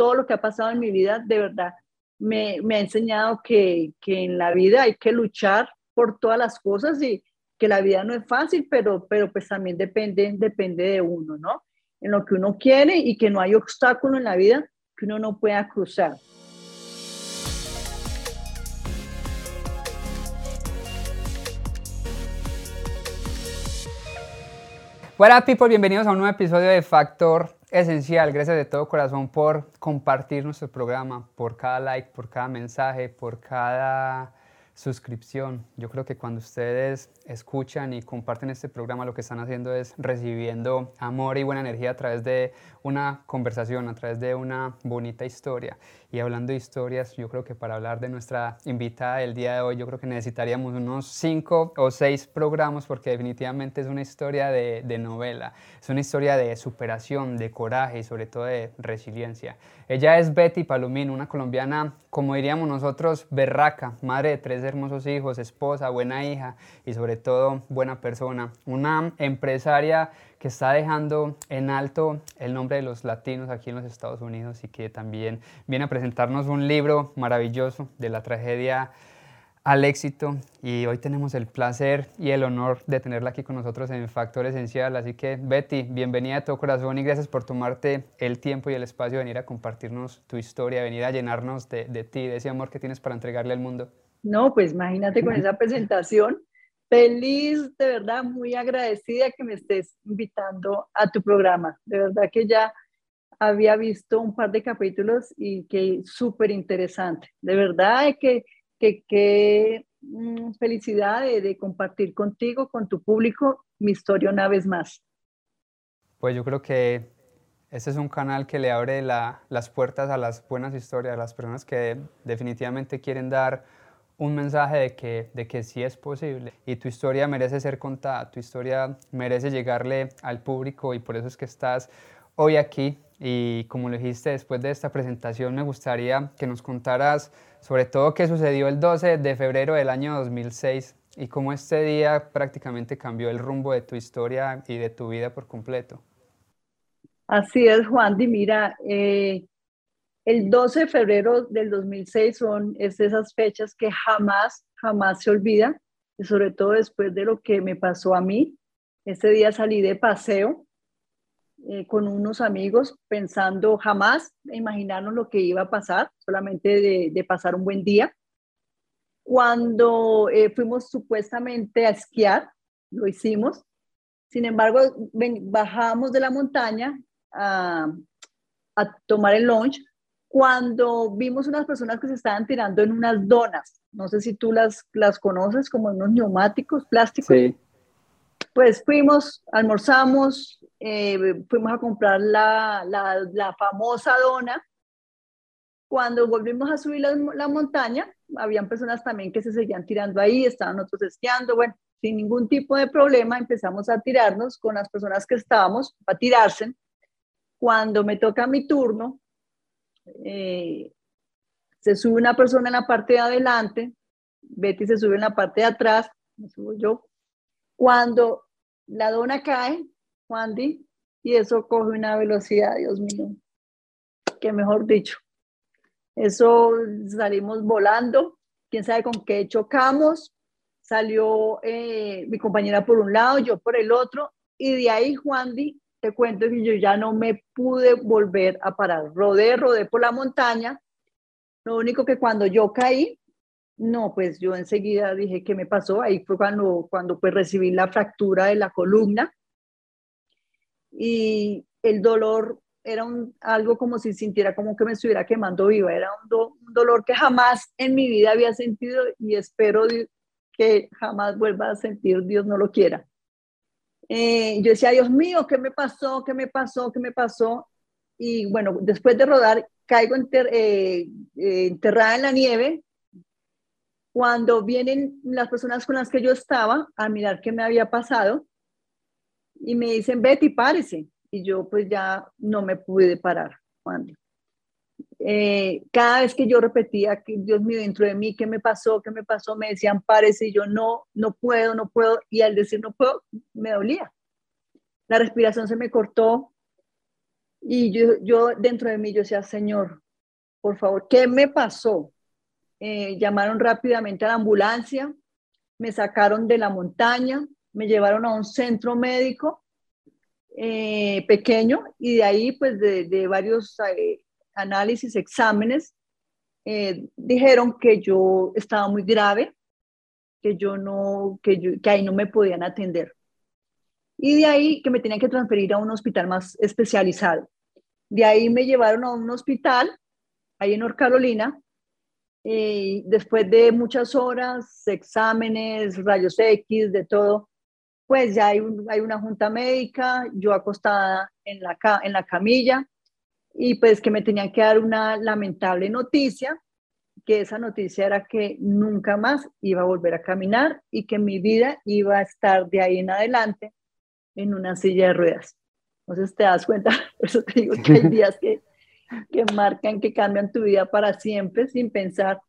todo lo que ha pasado en mi vida, de verdad, me, me ha enseñado que, que, en la vida hay que luchar por todas las cosas y que la vida no es fácil, pero, pero pues también depende, depende de uno, ¿no? En lo que uno quiere y que no hay obstáculo en la vida que uno no pueda cruzar. Hola people, bienvenidos a un nuevo episodio de Factor Esencial. Gracias de todo corazón por compartir nuestro programa, por cada like, por cada mensaje, por cada suscripción. Yo creo que cuando ustedes escuchan y comparten este programa, lo que están haciendo es recibiendo amor y buena energía a través de una conversación, a través de una bonita historia. Y hablando de historias, yo creo que para hablar de nuestra invitada del día de hoy, yo creo que necesitaríamos unos cinco o seis programas porque definitivamente es una historia de, de novela, es una historia de superación, de coraje y sobre todo de resiliencia. Ella es Betty Palomín, una colombiana, como diríamos nosotros, berraca, madre de tres hermosos hijos, esposa, buena hija y sobre todo buena persona. Una empresaria que está dejando en alto el nombre de los latinos aquí en los Estados Unidos y que también viene a presentarnos un libro maravilloso de la tragedia al éxito y hoy tenemos el placer y el honor de tenerla aquí con nosotros en Factor Esencial. Así que Betty, bienvenida a todo corazón y gracias por tomarte el tiempo y el espacio de venir a compartirnos tu historia, venir a llenarnos de, de ti, de ese amor que tienes para entregarle al mundo. No, pues imagínate con esa presentación feliz, de verdad, muy agradecida que me estés invitando a tu programa. De verdad que ya había visto un par de capítulos y que súper interesante. De verdad que, que, que mm, felicidad de, compartir contigo, con tu público, mi historia una vez más. Pues yo creo que este es un canal que le abre las puertas a las buenas historias, a las personas que definitivamente quieren dar un mensaje de que, de que sí es posible y tu historia merece ser contada, tu historia merece llegarle al público y por eso es que estás hoy aquí y como lo dijiste después de esta presentación me gustaría que nos contaras sobre todo qué sucedió el 12 de febrero del año 2006 y cómo este día prácticamente cambió el rumbo de tu historia y de tu vida por completo. Así es, Juan. Y mira, eh, el 12 de febrero del 2006 son es esas fechas que jamás, jamás se olvidan, y sobre todo después de lo que me pasó a mí. Ese día salí de paseo eh, con unos amigos pensando jamás imaginarnos lo que iba a pasar, solamente de, pasar un buen día. Cuando eh, fuimos supuestamente a esquiar, lo hicimos. Sin embargo, bajamos de la montaña a, a tomar el lunch cuando vimos unas personas que se estaban tirando en unas donas, no sé si tú las, las conoces como unos neumáticos plásticos. Sí. Pues fuimos, almorzamos, eh, fuimos a comprar la, la, la, famosa dona. Cuando volvimos a subir la, la, montaña, habían personas también que se seguían tirando ahí, estaban otros esquiando, bueno, sin ningún tipo de problema empezamos a tirarnos con las personas que estábamos, a tirarse. Cuando me toca mi turno, eh, se sube una persona en la parte de adelante, Betty se sube en la parte de atrás, me subo yo. Cuando la dona cae, Juan Di, y eso coge una velocidad, Dios mío, que mejor dicho. Eso salimos volando, quién sabe con qué chocamos, salió eh, mi compañera por un lado, yo por el otro, y de ahí Juan Di te cuento que yo ya no me pude volver a parar. Rodé, rodé por la montaña. Lo único que cuando yo caí, no, pues yo enseguida dije, ¿qué me pasó? Ahí fue cuando, cuando pues recibí la fractura de la columna. Y el dolor era un, algo como si sintiera como que me estuviera quemando viva. Era un, un dolor que jamás en mi vida había sentido y espero que jamás vuelva a sentir, Dios no lo quiera. Eh, yo decía, Dios mío, ¿qué me pasó? ¿Qué me pasó? ¿Qué me pasó? Y bueno, después de rodar, caigo eh, eh, enterrada en la nieve. Cuando vienen las personas con las que yo estaba a mirar qué me había pasado y me dicen, Betty, párese. Y yo pues ya no me pude parar. Cuando eh, cada vez que yo repetía que Dios mío dentro de mí, ¿qué me pasó? ¿Qué me pasó? Me decían, párese, y yo no, no puedo, no puedo, y al decir no puedo, me dolía. La respiración se me cortó, Y yo, yo dentro de mí, yo decía, Señor, por favor, ¿qué me pasó? Eh, llamaron rápidamente a la ambulancia, me sacaron de la montaña, me llevaron a un centro médico eh, pequeño y de ahí, pues de, varios eh, análisis, exámenes, dijeron que yo estaba muy grave, que yo no, que, yo, que ahí no me podían atender. Y de ahí que me tenían que transferir a un hospital más especializado. De ahí me llevaron a un hospital, ahí en North Carolina, y después de muchas horas, exámenes, rayos X, de todo, pues ya hay, hay una junta médica, yo acostada en la, en la camilla, y pues que me tenían que dar una lamentable noticia, que esa noticia era que nunca más iba a volver a caminar y que mi vida iba a estar de ahí en adelante en una silla de ruedas. Entonces te das cuenta, por eso te digo que hay días que, que marcan, que cambian tu vida para siempre sin pensar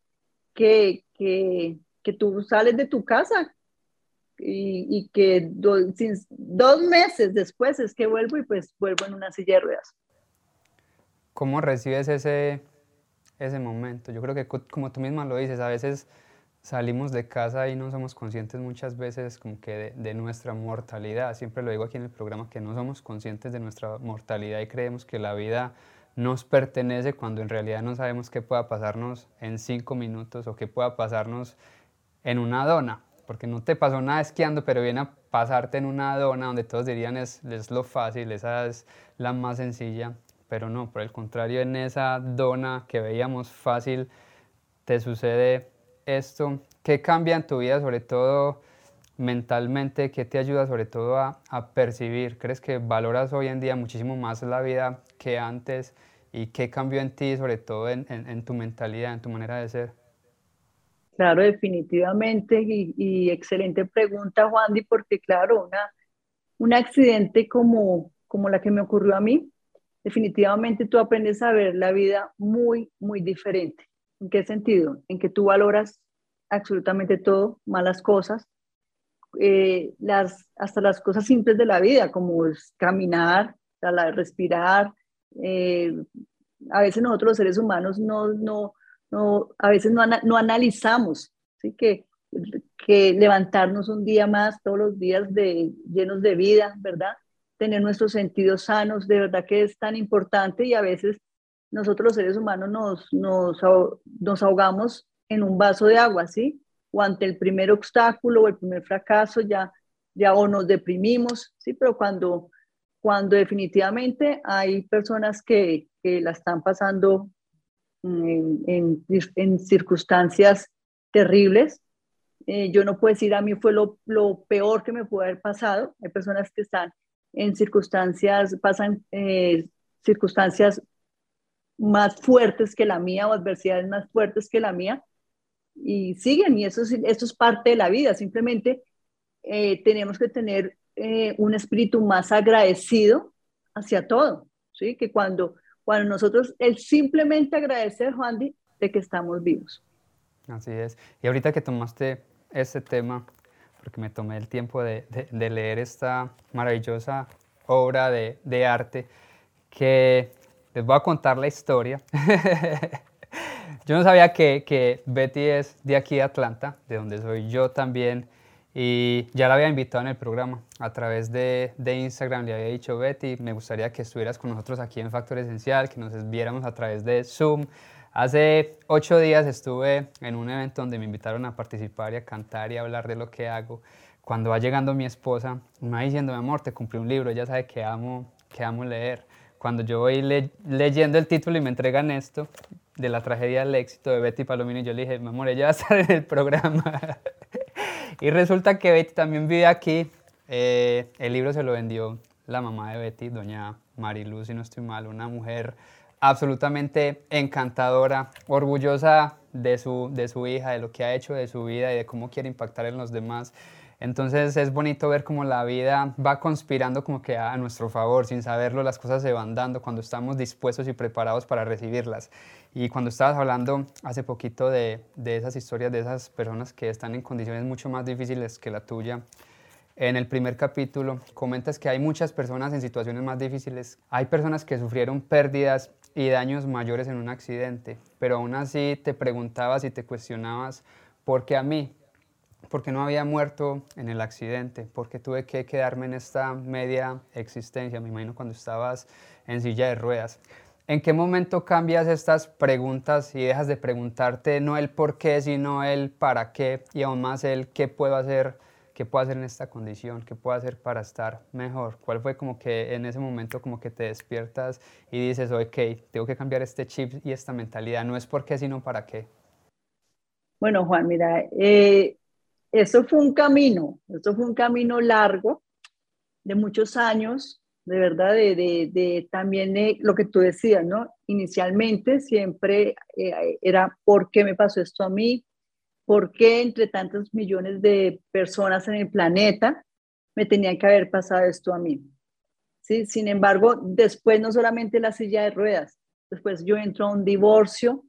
que, que, que tú sales de tu casa y, y que dos meses después es que vuelvo y pues vuelvo en una silla de ruedas. ¿Cómo recibes ese, ese momento? Yo creo que como tú misma lo dices, a veces salimos de casa y no somos conscientes muchas veces como que de, nuestra mortalidad. Siempre lo digo aquí en el programa que no somos conscientes de nuestra mortalidad y creemos que la vida nos pertenece cuando en realidad no sabemos qué pueda pasarnos en cinco minutos o qué pueda pasarnos en una dona. Porque no te pasó nada esquiando, pero viene a pasarte en una dona donde todos dirían es, es lo fácil, esa es la más sencilla. Pero no, por el contrario, en esa dona que veíamos fácil, te sucede esto, ¿qué cambia en tu vida, sobre todo mentalmente? ¿Qué te ayuda sobre todo a, percibir? ¿Crees que valoras hoy en día muchísimo más la vida que antes? ¿Y qué cambió en ti, sobre todo en, tu mentalidad, en tu manera de ser? Claro, definitivamente. Y, excelente pregunta, Juan, porque claro, una, un accidente como, como la que me ocurrió a mí, definitivamente tú aprendes a ver la vida muy, muy diferente. ¿En qué sentido? En que tú valoras absolutamente todo, malas cosas, eh, las, hasta las cosas simples de la vida, como es caminar, respirar. Eh, a veces nosotros los seres humanos no, no, no a veces no, no analizamos, ¿sí? que, que levantarnos un día más, todos los días de, llenos de vida, ¿verdad? Tener nuestros sentidos sanos, de verdad que es tan importante y a veces nosotros los seres humanos nos, nos, nos ahogamos en un vaso de agua, ¿sí? O ante el primer obstáculo o el primer fracaso ya, ya o nos deprimimos, ¿sí? Pero cuando, cuando definitivamente hay personas que, que la están pasando en, en, en circunstancias terribles, eh, yo no puedo decir a mí fue lo, lo, peor que me pudo haber pasado. Hay personas que están en circunstancias, pasan eh, circunstancias más fuertes que la mía o adversidades más fuertes que la mía y siguen y eso, eso es parte de la vida, simplemente eh, tenemos que tener eh, un espíritu más agradecido hacia todo, ¿sí? que cuando, cuando nosotros, el simplemente agradecer, Juan, de que estamos vivos. Así es. Y ahorita que tomaste este tema, porque me tomé el tiempo de, de, leer esta maravillosa obra de, de arte, que les voy a contar la historia. yo no sabía que, que, Betty es de aquí de Atlanta, de donde soy yo también, y ya la había invitado en el programa a través de, de, Instagram. Le había dicho, Betty, me gustaría que estuvieras con nosotros aquí en Factor Esencial, que nos viéramos a través de Zoom. Hace ocho días estuve en un evento donde me invitaron a participar y a cantar y a hablar de lo que hago. Cuando va llegando mi esposa, me va diciendo, mi amor, te compré un libro, ella sabe que amo, que amo leer cuando yo voy leyendo el título y me entregan esto, de la tragedia del éxito de Betty Palomino, yo le dije, mi amor, ella va a estar en el programa. y resulta que Betty también vive aquí. Eh, el libro se lo vendió la mamá de Betty, doña Mariluz, si no estoy mal, una mujer absolutamente encantadora, orgullosa de su, de su hija, de lo que ha hecho de su vida y de cómo quiere impactar en los demás. Entonces es bonito ver cómo la vida va conspirando como que a nuestro favor, sin saberlo las cosas se van dando cuando estamos dispuestos y preparados para recibirlas. Y cuando estabas hablando hace poquito de, de esas historias de esas personas que están en condiciones mucho más difíciles que la tuya, en el primer capítulo comentas que hay muchas personas en situaciones más difíciles. Hay personas que sufrieron pérdidas y daños mayores en un accidente, pero aún así te preguntabas y te cuestionabas, ¿por qué a mí? ¿Por qué no había muerto en el accidente? ¿Por qué tuve que quedarme en esta media existencia? Me imagino cuando estabas en silla de ruedas. ¿En qué momento cambias estas preguntas y dejas de preguntarte no el por qué, sino el para qué y aún más el qué puedo hacer, qué puedo hacer en esta condición, qué puedo hacer para estar mejor? ¿Cuál fue como que en ese momento como que te despiertas y dices, ok, tengo que cambiar este chip y esta mentalidad? No es por qué, sino para qué. Bueno, Juan, mira, eh, eso fue un camino, eso fue un camino largo de muchos años de verdad, de, de, también de lo que tú decías, ¿no? Inicialmente siempre eh, era, ¿por qué me pasó esto a mí? ¿Por qué entre tantos millones de personas en el planeta me tenía que haber pasado esto a mí? ¿Sí? Sin embargo, después no solamente la silla de ruedas, después yo entro a un divorcio,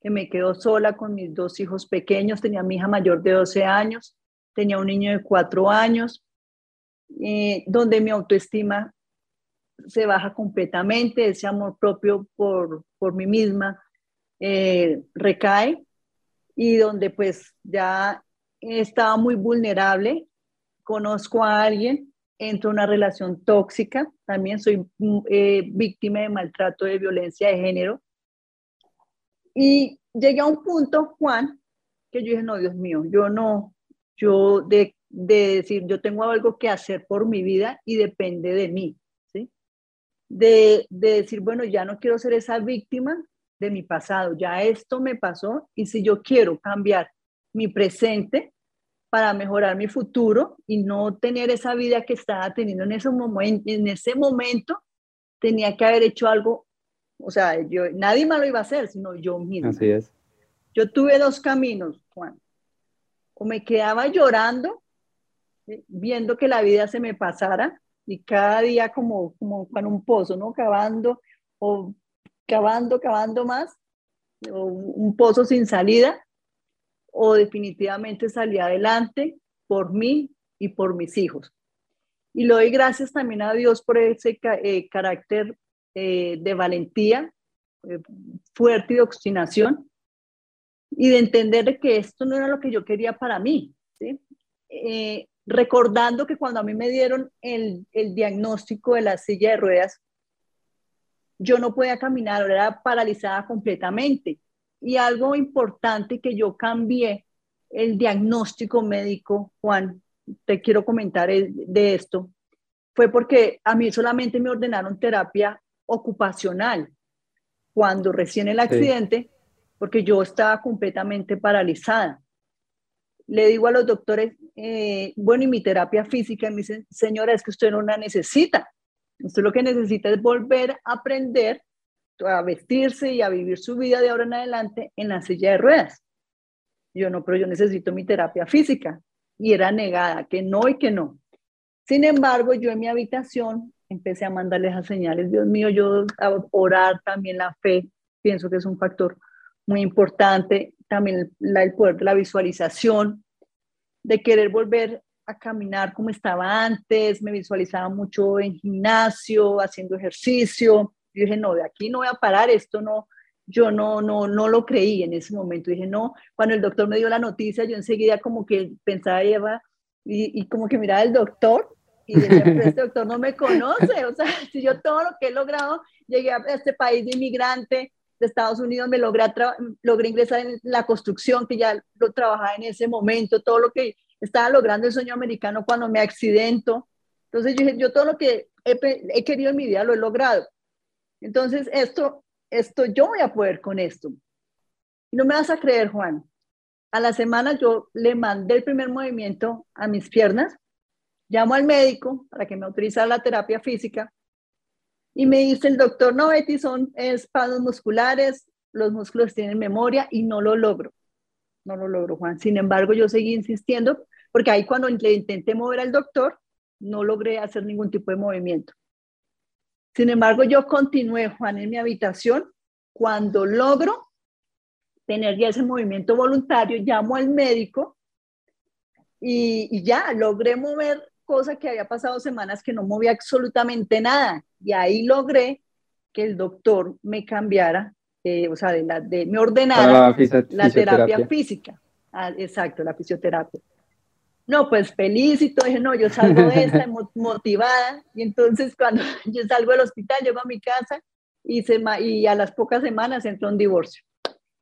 que me quedo sola con mis dos hijos pequeños, tenía mi hija mayor de 12 años, tenía un niño de 4 años, eh, donde mi autoestima se baja completamente, ese amor propio por, por mí misma eh, recae y donde pues ya estaba muy vulnerable, conozco a alguien, entro en una relación tóxica, también soy eh, víctima de maltrato de violencia de género y llegué a un punto, Juan, que yo dije, no, Dios mío, yo no, yo de de decir, yo tengo algo que hacer por mi vida y depende de mí, ¿sí? De, de decir, bueno, ya no quiero ser esa víctima de mi pasado, ya esto me pasó y si yo quiero cambiar mi presente para mejorar mi futuro y no tener esa vida que estaba teniendo en ese, momento, en ese momento, tenía que haber hecho algo, o sea, yo, nadie más lo iba a hacer, sino yo mismo. Así es. Yo tuve dos caminos, Juan. O me quedaba llorando viendo que la vida se me pasara y cada día como, como con un pozo, ¿no? Cavando o cavando, cavando más, o un pozo sin salida, o definitivamente salí adelante por mí y por mis hijos. Y le doy gracias también a Dios por ese eh, carácter eh, de valentía, eh, fuerte y de obstinación, y de entender que esto no era lo que yo quería para mí. ¿sí? recordando que cuando a mí me dieron el, diagnóstico de la silla de ruedas, yo no podía caminar, era paralizada completamente. Y algo importante que yo cambié el diagnóstico médico, Juan, te quiero comentar de esto, fue porque a mí solamente me ordenaron terapia ocupacional cuando recién el accidente, porque yo estaba completamente paralizada le digo a los doctores, eh, bueno, y mi terapia física, me dicen, señora, es que usted no la necesita. Usted lo que necesita es volver a aprender a vestirse y a vivir su vida de ahora en adelante en la silla de ruedas. Yo no, pero yo necesito mi terapia física. Y era negada, que no y que no. Sin embargo, yo en mi habitación empecé a mandarles a señales, Dios mío, yo a orar también la fe, pienso que es un factor muy importante, también el poder de la visualización, de querer volver a caminar como estaba antes, me visualizaba mucho en gimnasio, haciendo ejercicio. Yo dije, no, de aquí no voy a parar, esto no, yo no, no, no lo creí en ese momento. Dije, no, cuando el doctor me dio la noticia, yo enseguida como que pensaba, Eva, y, y como que miraba al doctor y decía, pero este doctor no me conoce, o sea, si yo todo lo que he logrado, llegué a este país de inmigrante, de Estados Unidos, me logré, logré ingresar en la construcción, que ya lo trabajaba en ese momento, todo lo que estaba logrando el sueño americano cuando me accidento. Entonces yo dije, yo todo lo que he, querido en mi vida lo he logrado. Entonces esto, esto, yo voy a poder con esto. Y no me vas a creer, Juan. A la semana yo le mandé el primer movimiento a mis piernas, llamo al médico para que me autorizara la terapia física y me dice el doctor, no, Betty, son espasmos musculares, los músculos tienen memoria y no lo logro. No lo logro, Juan. Sin embargo, yo seguí insistiendo porque ahí cuando le intenté mover al doctor, no logré hacer ningún tipo de movimiento. Sin embargo, yo continué, Juan, en mi habitación. Cuando logro tener ya ese movimiento voluntario, llamo al médico y, ya, logré mover cosa que había pasado semanas que no movía absolutamente nada. Y ahí logré que el doctor me cambiara, eh, o sea, de, la, de me ordenara la, terapia física. Ah, exacto, la fisioterapia. No, pues feliz y todo, dije, no, yo salgo de esta motivada. Y entonces cuando yo salgo del hospital, llego a mi casa y, se, y a las pocas semanas entró un divorcio.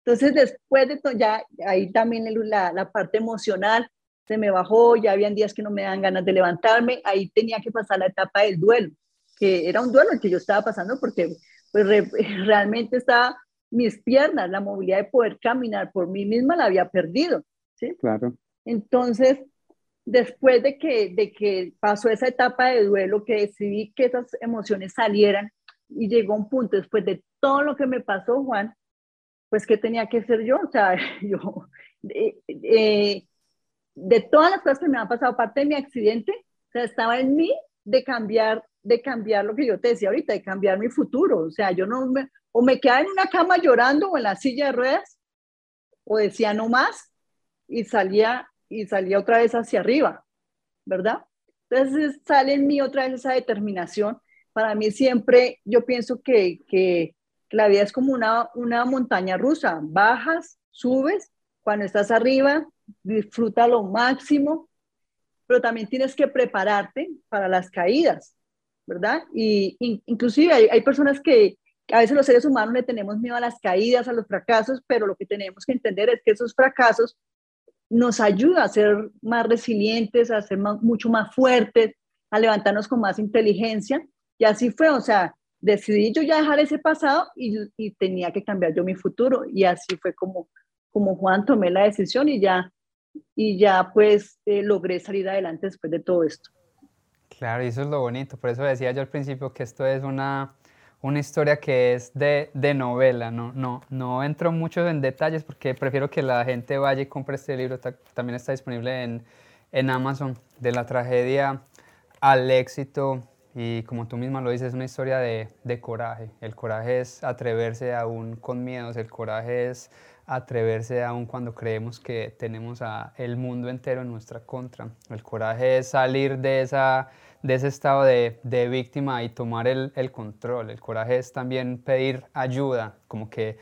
Entonces después de todo, ya ahí también la, la parte emocional se me bajó, ya habían días que no me dan ganas de levantarme, ahí tenía que pasar la etapa del duelo, que era un duelo el que yo estaba pasando porque pues realmente estaba mis piernas, la movilidad de poder caminar por mí misma la había perdido, ¿sí? Claro. Entonces, después de que, de que pasó esa etapa de duelo, que decidí que esas emociones salieran y llegó un punto después de todo lo que me pasó, Juan, pues ¿qué tenía que hacer yo? O sea, yo, eh, eh, de todas las cosas que me han pasado, aparte de mi accidente, o sea, estaba en mí de cambiar, de cambiar lo que yo te decía ahorita, de cambiar mi futuro. O sea, yo no me, o me quedaba en una cama llorando o en la silla de ruedas, o decía no más y salía, y salía otra vez hacia arriba, ¿verdad? Entonces sale en mí otra vez esa determinación. Para mí siempre, yo pienso que, que la vida es como una, una montaña rusa, bajas, subes, cuando estás arriba, disfruta lo máximo, pero también tienes que prepararte para las caídas, ¿verdad? Y, inclusive hay, personas que a veces los seres humanos le tenemos miedo a las caídas, a los fracasos, pero lo que tenemos que entender es que esos fracasos nos ayudan a ser más resilientes, a ser mucho más fuertes, a levantarnos con más inteligencia. Y así fue, o sea, decidí yo ya dejar ese pasado y, y tenía que cambiar yo mi futuro. Y así fue como, como Juan tomé la decisión y ya y ya pues eh, logré salir adelante después de todo esto. Claro, y eso es lo bonito, por eso decía yo al principio que esto es una, una historia que es de, de, novela, no, no, no entro mucho en detalles porque prefiero que la gente vaya y compre este libro, también está disponible en, en Amazon, de la tragedia al éxito y como tú misma lo dices, es una historia de, de, coraje. El coraje es atreverse aún con miedos, el coraje es atreverse aún cuando creemos que tenemos a el mundo entero en nuestra contra. El coraje es salir de, esa, de ese estado de, de víctima y tomar el, el, control. El coraje es también pedir ayuda, como que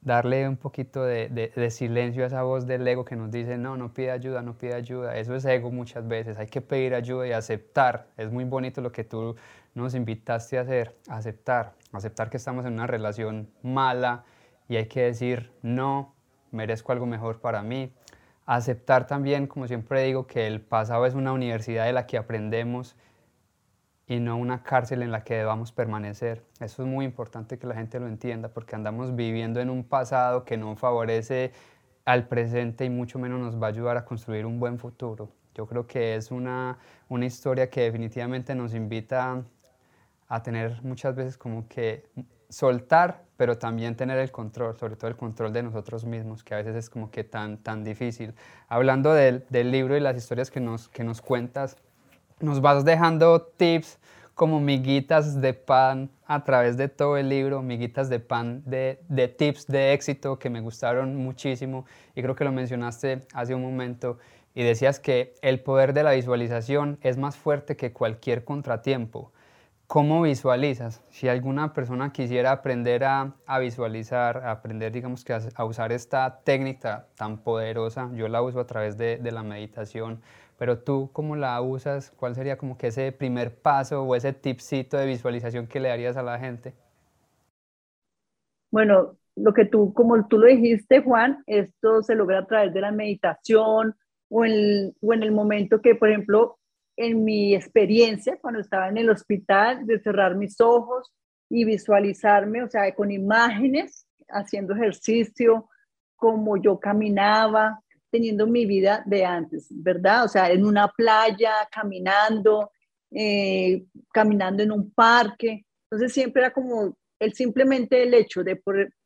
darle un poquito de, de, silencio a esa voz del ego que nos dice, no, no pide ayuda, no pide ayuda. Eso es ego muchas veces. Hay que pedir ayuda y aceptar. Es muy bonito lo que tú nos invitaste a hacer, aceptar. Aceptar que estamos en una relación mala, y hay que decir, no, merezco algo mejor para mí. Aceptar también, como siempre digo, que el pasado es una universidad de la que aprendemos y no una cárcel en la que debamos permanecer. Eso es muy importante que la gente lo entienda porque andamos viviendo en un pasado que no favorece al presente y mucho menos nos va a ayudar a construir un buen futuro. Yo creo que es una, una historia que definitivamente nos invita a tener muchas veces como que soltar, pero también tener el control, sobre todo el control de nosotros mismos, que a veces es como que tan, tan difícil. Hablando del, del libro y las historias que nos, que nos cuentas, nos vas dejando tips como miguitas de pan a través de todo el libro, miguitas de pan de, de, tips de éxito que me gustaron muchísimo y creo que lo mencionaste hace un momento y decías que el poder de la visualización es más fuerte que cualquier contratiempo. ¿Cómo visualizas? Si alguna persona quisiera aprender a, a visualizar, a aprender, digamos que a, usar esta técnica tan poderosa, yo la uso a través de, de, la meditación, pero tú, ¿cómo la usas? ¿Cuál sería como que ese primer paso o ese tipcito de visualización que le darías a la gente? Bueno, lo que tú, como tú lo dijiste, Juan, esto se logra a través de la meditación o en, o en el momento que, por ejemplo, en mi experiencia cuando estaba en el hospital de cerrar mis ojos y visualizarme, o sea, con imágenes, haciendo ejercicio, como yo caminaba, teniendo mi vida de antes, ¿verdad? O sea, en una playa, caminando, eh, caminando en un parque. Entonces siempre era como el simplemente el hecho de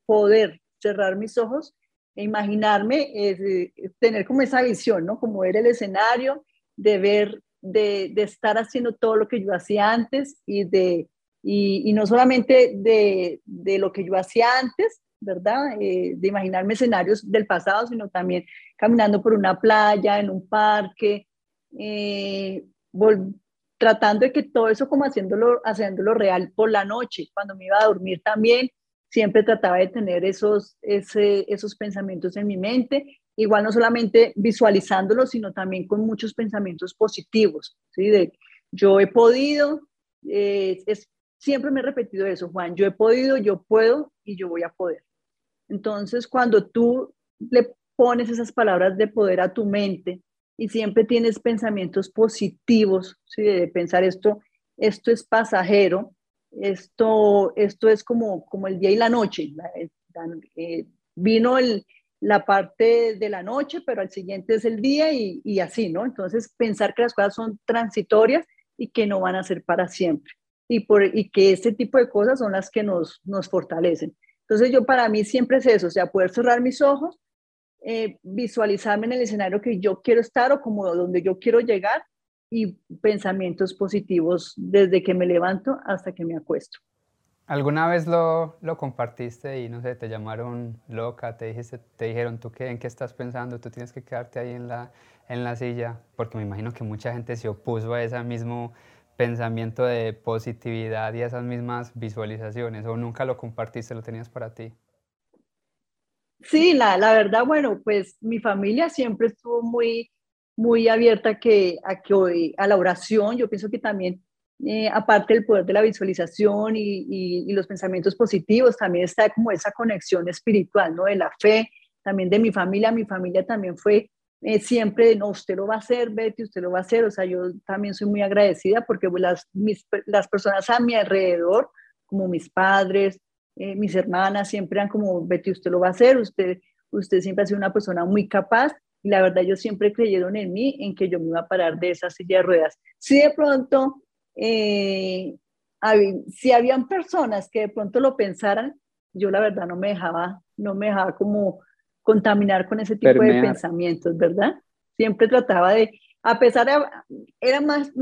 poder, cerrar mis ojos e imaginarme, eh, tener como esa visión, ¿no? Como ver el escenario, de ver de, estar haciendo todo lo que yo hacía antes y, de, y, no solamente de, lo que yo hacía antes, ¿verdad? Eh, de imaginarme escenarios del pasado, sino también caminando por una playa, en un parque, eh, tratando de que todo eso como haciéndolo, haciéndolo real por la noche, cuando me iba a dormir también, siempre trataba de tener esos, esos pensamientos en mi mente, igual no solamente visualizándolos, sino también con muchos pensamientos positivos, ¿sí? De yo he podido, eh, es, siempre me he repetido eso, Juan, yo he podido, yo puedo y yo voy a poder. Entonces, cuando tú le pones esas palabras de poder a tu mente y siempre tienes pensamientos positivos, ¿sí? de pensar esto, esto es pasajero, esto, esto es como, como el día y la noche. Eh, vino el, la parte de la noche, pero al siguiente es el día y, así, ¿no? Entonces, pensar que las cosas son transitorias y que no van a ser para siempre. Y, por, y que este tipo de cosas son las que nos, nos fortalecen. Entonces, yo para mí siempre es eso, o sea, poder cerrar mis ojos, eh, visualizarme en el escenario que yo quiero estar o como donde yo quiero llegar y pensamientos positivos desde que me levanto hasta que me acuesto. ¿Alguna vez lo, lo, compartiste y no sé, te llamaron loca, te, dijiste, te dijeron tú qué, en qué estás pensando, tú tienes que quedarte ahí en la, en la silla? Porque me imagino que mucha gente se opuso a ese mismo pensamiento de positividad y a esas mismas visualizaciones, o nunca lo compartiste, lo tenías para ti. Sí, la, la verdad, bueno, pues mi familia siempre estuvo muy muy abierta que, a, que hoy, a la oración. Yo pienso que también, eh, aparte del poder de la visualización y, los pensamientos positivos, también está como esa conexión espiritual, ¿no? De la fe, también de mi familia. Mi familia también fue eh, siempre no, usted lo va a hacer, Betty, usted lo va a hacer. O sea, yo también soy muy agradecida porque pues, las, las personas a mi alrededor, como mis padres, eh, mis hermanas, siempre eran como, Betty, usted lo va a hacer, usted, usted siempre ha sido una persona muy capaz y la verdad, ellos siempre creyeron en mí, en que yo me iba a parar de esa silla de ruedas. Si de pronto, eh, si habían personas que de pronto lo pensaran, yo la verdad no me dejaba, no me dejaba como contaminar con ese tipo de pensamientos, ¿verdad? Siempre trataba de, a pesar de, era más,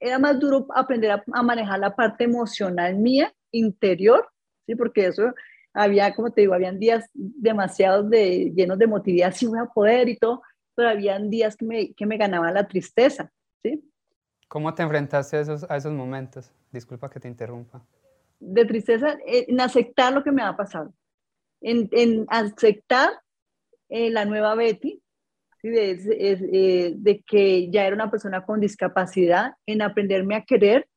era más duro aprender a, a, manejar la parte emocional mía, interior, ¿sí? Porque eso había, como te digo, habían días demasiados de, llenos de motividad, sí voy a poder y todo, pero habían días que me, que me ganaba la tristeza, ¿sí? ¿Cómo te enfrentaste a esos, a esos momentos? Disculpa que te interrumpa. De tristeza, en aceptar lo que me ha pasado, en, en aceptar eh, la nueva Betty, ¿sí? de, eh, de que ya era una persona con discapacidad, en aprenderme a querer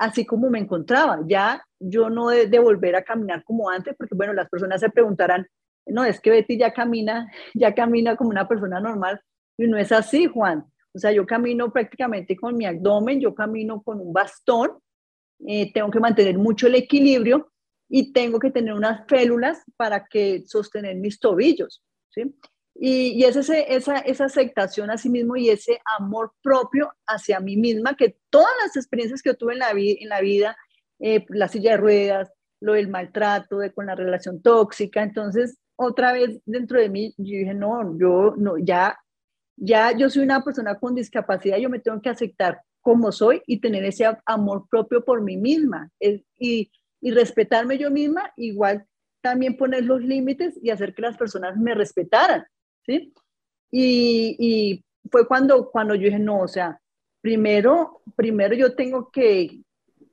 así como me encontraba. Ya yo no de, volver a caminar como antes, porque bueno, las personas se preguntarán, no, es que Betty ya camina, ya camina como una persona normal, y no es así, Juan. O sea, yo camino prácticamente con mi abdomen, yo camino con un bastón, eh, tengo que mantener mucho el equilibrio y tengo que tener unas félulas para que sostener mis tobillos, ¿sí? Y, es ese, esa, esa aceptación a sí mismo y ese amor propio hacia mí misma, que todas las experiencias que yo tuve en la, en la vida, eh, la silla de ruedas, lo del maltrato, de, con la relación tóxica, entonces otra vez dentro de mí yo dije, no, yo no, ya, ya yo soy una persona con discapacidad, yo me tengo que aceptar como soy y tener ese amor propio por mí misma y, y respetarme yo misma, igual también poner los límites y hacer que las personas me respetaran. ¿sí? Y, fue cuando, cuando yo dije, no, o sea, primero, primero yo tengo que,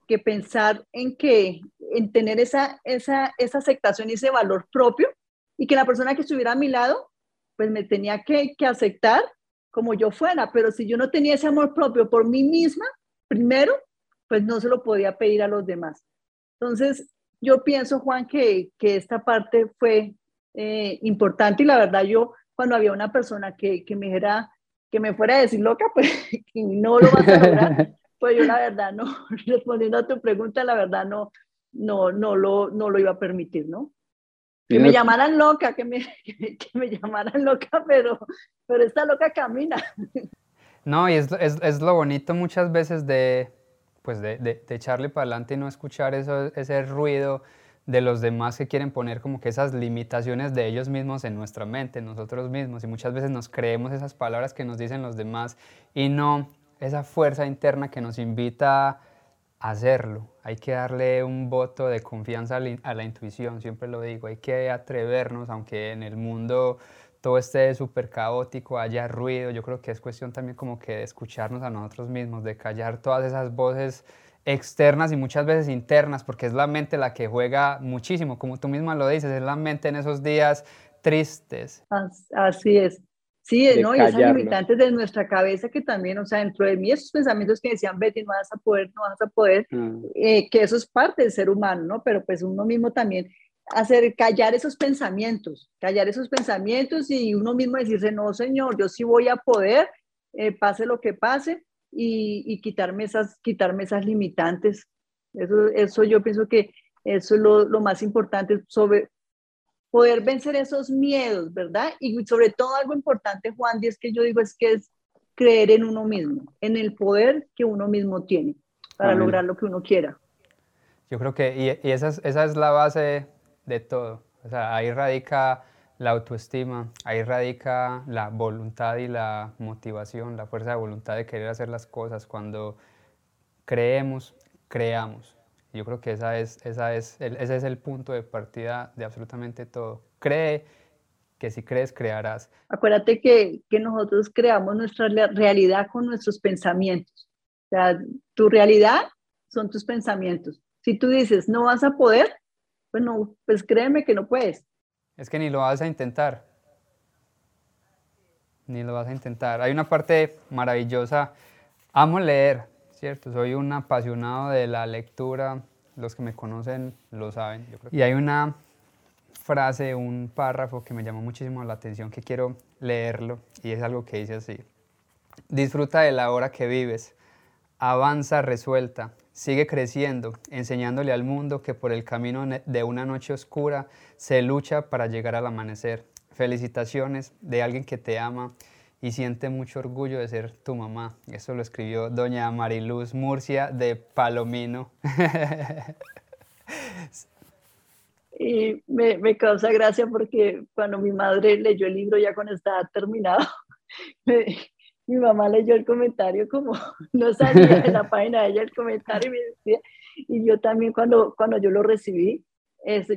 que pensar en que, en tener esa, esa, esa aceptación y ese valor propio y que la persona que estuviera a mi lado, pues me tenía que, que aceptar como yo fuera, pero si yo no tenía ese amor propio por mí misma, primero, pues no se lo podía pedir a los demás. Entonces, yo pienso, Juan, que, que esta parte fue eh, importante y la verdad yo cuando había una persona que, que me dijera, que me fuera a decir loca, pues no lo vas a lograr, pues yo la verdad no, respondiendo a tu pregunta, la verdad no, no, no, lo, no lo iba a permitir, ¿no? Que me llamaran loca, que me, que, me llamaran loca, pero, pero esta loca camina. No, y es, es, es lo bonito muchas veces de, pues de, de, de echarle para adelante y no escuchar eso, ese ruido de los demás que quieren poner como que esas limitaciones de ellos mismos en nuestra mente, en nosotros mismos. Y muchas veces nos creemos esas palabras que nos dicen los demás y no esa fuerza interna que nos invita hacerlo, hay que darle un voto de confianza a la, intuición, siempre lo digo, hay que atrevernos, aunque en el mundo todo esté súper caótico, haya ruido, yo creo que es cuestión también como que de escucharnos a nosotros mismos, de callar todas esas voces externas y muchas veces internas, porque es la mente la que juega muchísimo, como tú misma lo dices, es la mente en esos días tristes. Así es. Sí, ¿no? y esas limitantes de nuestra cabeza que también, o sea, dentro de mí esos pensamientos que decían, Betty, no vas a poder, no vas a poder, mm. eh, que eso es parte del ser humano, ¿no? Pero pues uno mismo también hacer, callar esos pensamientos, callar esos pensamientos y uno mismo decirse, no, señor, yo sí voy a poder, eh, pase lo que pase, y, quitarme, esas, quitarme esas limitantes. Eso, eso yo pienso que eso es lo, lo más importante sobre, poder vencer esos miedos, ¿verdad? Y sobre todo algo importante, Juan, y es que yo digo es que es creer en uno mismo, en el poder que uno mismo tiene para lograr lo que uno quiera. Yo creo que, y, esa, es, esa es la base de todo. O sea, ahí radica la autoestima, ahí radica la voluntad y la motivación, la fuerza de voluntad de querer hacer las cosas. Cuando creemos, creamos. Yo creo que esa es, esa es ese es el punto de partida de absolutamente todo. Cree que si crees, crearás. Acuérdate que, que nosotros creamos nuestra realidad con nuestros pensamientos. O sea, tu realidad son tus pensamientos. Si tú dices, no vas a poder, pues, no, pues créeme que no puedes. Es que ni lo vas a intentar. Ni lo vas a intentar. Hay una parte maravillosa. Amo leer, ¿cierto? Soy un apasionado de la lectura, los que me conocen lo saben. Y hay una frase, un párrafo que me llamó muchísimo la atención, que quiero leerlo, y es algo que dice así. Disfruta de la hora que vives, avanza resuelta, sigue creciendo, enseñándole al mundo que por el camino de una noche oscura se lucha para llegar al amanecer. Felicitaciones de alguien que te ama y siente mucho orgullo de ser tu mamá. Eso lo escribió doña Mariluz Murcia de Palomino. y me, causa gracia porque cuando mi madre leyó el libro ya cuando estaba terminado, mi mamá leyó el comentario como no sabía en la página de ella el comentario y me decía, y yo también cuando, cuando yo lo recibí,